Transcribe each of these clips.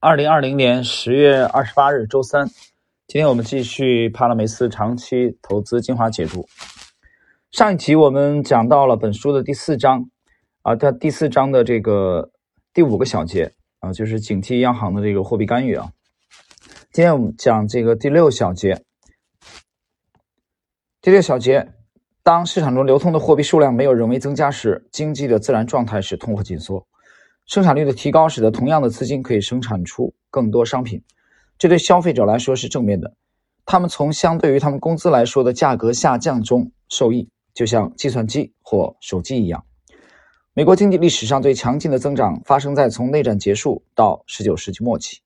二零二零年十月二十八日，周三。今天我们继续帕拉梅斯长期投资精华解读。上一集我们讲到了本书的第四章啊，它第四章的这个第五个小节啊，就是警惕央行的这个货币干预啊。今天我们讲这个第六小节。第六小节，当市场中流通的货币数量没有人为增加时，经济的自然状态是通货紧缩。生产率的提高使得同样的资金可以生产出更多商品，这对消费者来说是正面的。他们从相对于他们工资来说的价格下降中受益，就像计算机或手机一样。美国经济历史上最强劲的增长发生在从内战结束到19世纪末期，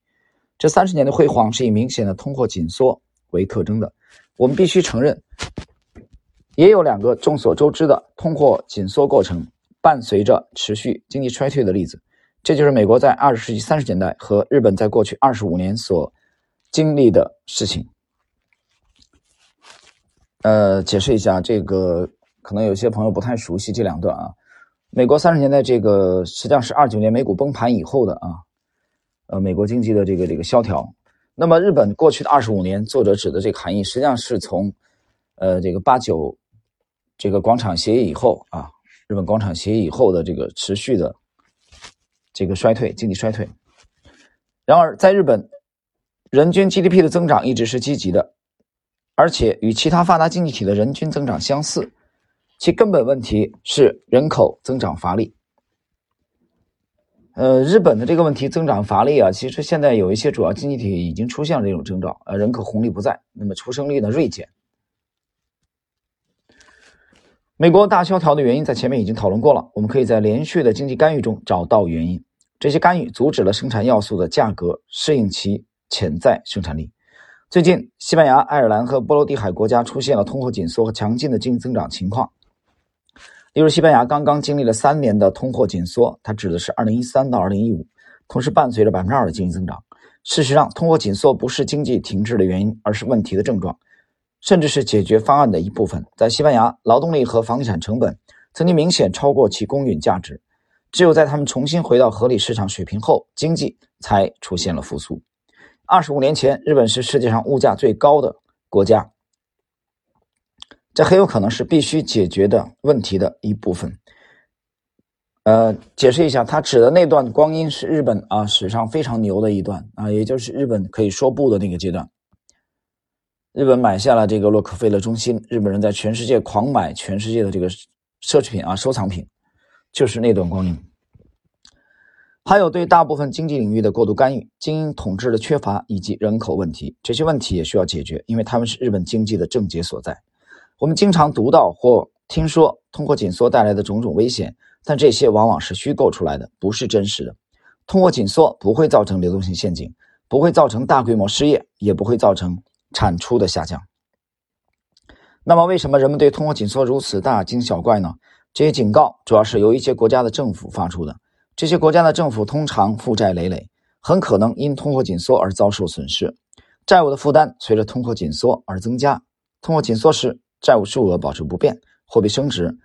这三十年的辉煌是以明显的通货紧缩为特征的。我们必须承认，也有两个众所周知的通货紧缩过程伴随着持续经济衰退的例子。这就是美国在二十世纪三十年代和日本在过去二十五年所经历的事情。呃，解释一下，这个可能有些朋友不太熟悉这两段啊。美国三十年代这个实际上是二九年美股崩盘以后的啊，呃，美国经济的这个这个萧条。那么日本过去的二十五年，作者指的这个含义实际上是从呃这个八九这个广场协议以后啊，日本广场协议以后的这个持续的。这个衰退，经济衰退。然而，在日本，人均 GDP 的增长一直是积极的，而且与其他发达经济体的人均增长相似。其根本问题是人口增长乏力。呃，日本的这个问题增长乏力啊，其实现在有一些主要经济体已经出现了这种征兆，呃，人口红利不在，那么出生率呢锐减。美国大萧条的原因在前面已经讨论过了，我们可以在连续的经济干预中找到原因。这些干预阻止了生产要素的价格适应其潜在生产力。最近，西班牙、爱尔兰和波罗的海国家出现了通货紧缩和强劲的经济增长情况。例如，西班牙刚刚经历了三年的通货紧缩，它指的是2013到2015，同时伴随着百分之二的经济增长。事实上，通货紧缩不是经济停滞的原因，而是问题的症状。甚至是解决方案的一部分。在西班牙，劳动力和房地产成本曾经明显超过其公允价值。只有在他们重新回到合理市场水平后，经济才出现了复苏。二十五年前，日本是世界上物价最高的国家，这很有可能是必须解决的问题的一部分。呃，解释一下，他指的那段光阴是日本啊史上非常牛的一段啊，也就是日本可以说不的那个阶段。日本买下了这个洛克菲勒中心，日本人在全世界狂买全世界的这个奢侈品啊，收藏品，就是那段光阴。还有对大部分经济领域的过度干预、精英统治的缺乏以及人口问题，这些问题也需要解决，因为他们是日本经济的症结所在。我们经常读到或听说通货紧缩带来的种种危险，但这些往往是虚构出来的，不是真实的。通货紧缩不会造成流动性陷阱，不会造成大规模失业，也不会造成。产出的下降。那么，为什么人们对通货紧缩如此大惊小怪呢？这些警告主要是由一些国家的政府发出的。这些国家的政府通常负债累累，很可能因通货紧缩而遭受损失，债务的负担随着通货紧缩而增加。通货紧缩时，债务数额保持不变，货币升值，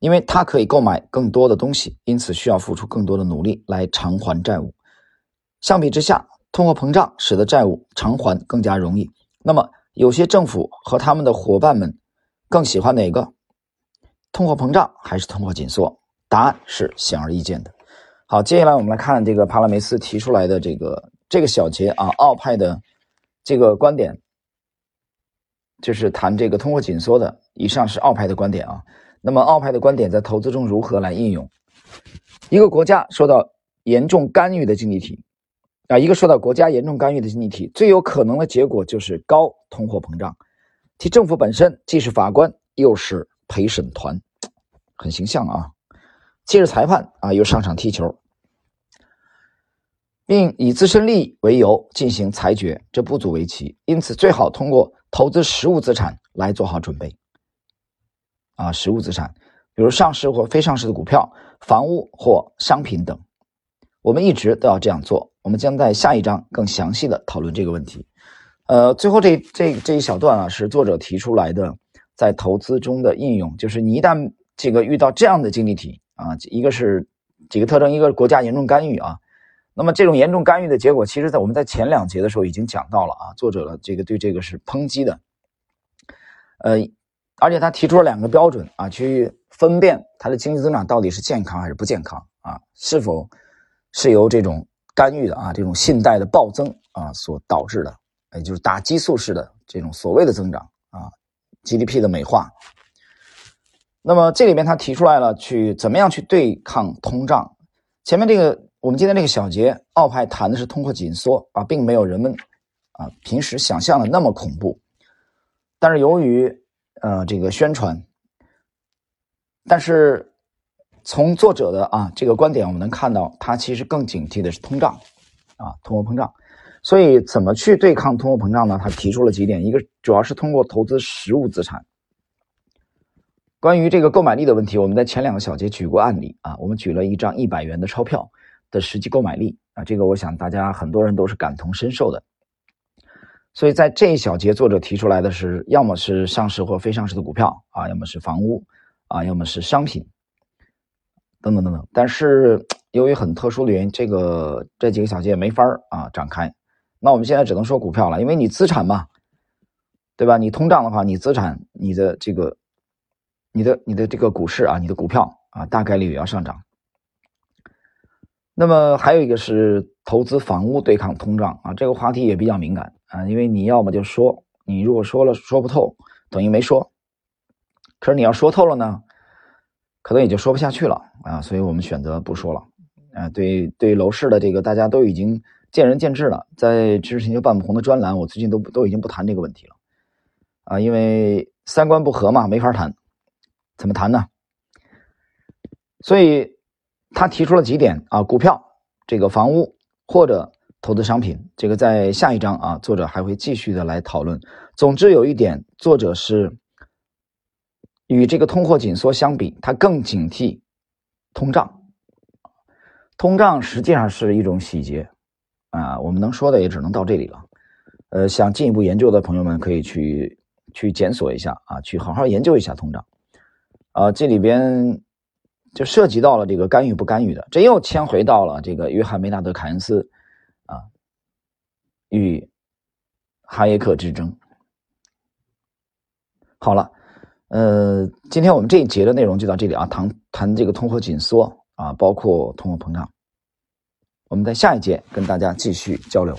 因为它可以购买更多的东西，因此需要付出更多的努力来偿还债务。相比之下，通货膨胀使得债务偿还更加容易。那么，有些政府和他们的伙伴们更喜欢哪个？通货膨胀还是通货紧缩？答案是显而易见的。好，接下来我们来看这个帕拉梅斯提出来的这个这个小节啊，奥派的这个观点，就是谈这个通货紧缩的。以上是奥派的观点啊。那么，奥派的观点在投资中如何来应用？一个国家受到严重干预的经济体。啊，一个受到国家严重干预的经济体，最有可能的结果就是高通货膨胀。其政府本身既是法官，又是陪审团，很形象啊。既是裁判啊，又上场踢球，并以自身利益为由进行裁决，这不足为奇。因此，最好通过投资实物资产来做好准备。啊，实物资产，比如上市或非上市的股票、房屋或商品等，我们一直都要这样做。我们将在下一章更详细的讨论这个问题。呃，最后这这这一小段啊，是作者提出来的，在投资中的应用，就是你一旦这个遇到这样的经济体啊，一个是几个特征，一个是国家严重干预啊，那么这种严重干预的结果，其实在我们在前两节的时候已经讲到了啊，作者的这个对这个是抨击的，呃，而且他提出了两个标准啊，去分辨它的经济增长到底是健康还是不健康啊，是否是由这种干预的啊这种信贷的暴增啊所导致的，也就是打激素式的这种所谓的增长啊，GDP 的美化。那么这里面他提出来了，去怎么样去对抗通胀？前面这个我们今天这个小节，奥派谈的是通货紧缩啊，并没有人们啊平时想象的那么恐怖。但是由于呃这个宣传，但是从作者的啊这个观点，我们能看到他其实更警惕的是通胀啊通货膨胀。所以怎么去对抗通货膨胀呢？他提出了几点，一个主要是通过投资实物资产。关于这个购买力的问题，我们在前两个小节举过案例啊，我们举了一张一百元的钞票的实际购买力啊，这个我想大家很多人都是感同身受的。所以在这一小节，作者提出来的是，要么是上市或非上市的股票啊，要么是房屋啊，要么是商品等等等等。但是由于很特殊的原因，这个这几个小节没法啊展开。那我们现在只能说股票了，因为你资产嘛，对吧？你通胀的话，你资产你的这个。你的你的这个股市啊，你的股票啊，大概率也要上涨。那么还有一个是投资房屋对抗通胀啊，这个话题也比较敏感啊，因为你要么就说，你如果说了说不透，等于没说。可是你要说透了呢，可能也就说不下去了啊，所以我们选择不说了啊。对对楼市的这个大家都已经见仁见智了，在知识星球半不红的专栏，我最近都都已经不谈这个问题了啊，因为三观不合嘛，没法谈。怎么谈呢？所以他提出了几点啊，股票、这个房屋或者投资商品，这个在下一章啊，作者还会继续的来讨论。总之有一点，作者是与这个通货紧缩相比，他更警惕通胀。通胀实际上是一种洗劫啊，我们能说的也只能到这里了。呃，想进一步研究的朋友们可以去去检索一下啊，去好好研究一下通胀。啊，这里边就涉及到了这个干预不干预的，这又牵回到了这个约翰梅纳德凯恩斯啊与哈耶克之争。好了，呃，今天我们这一节的内容就到这里啊，谈谈这个通货紧缩啊，包括通货膨胀，我们在下一节跟大家继续交流。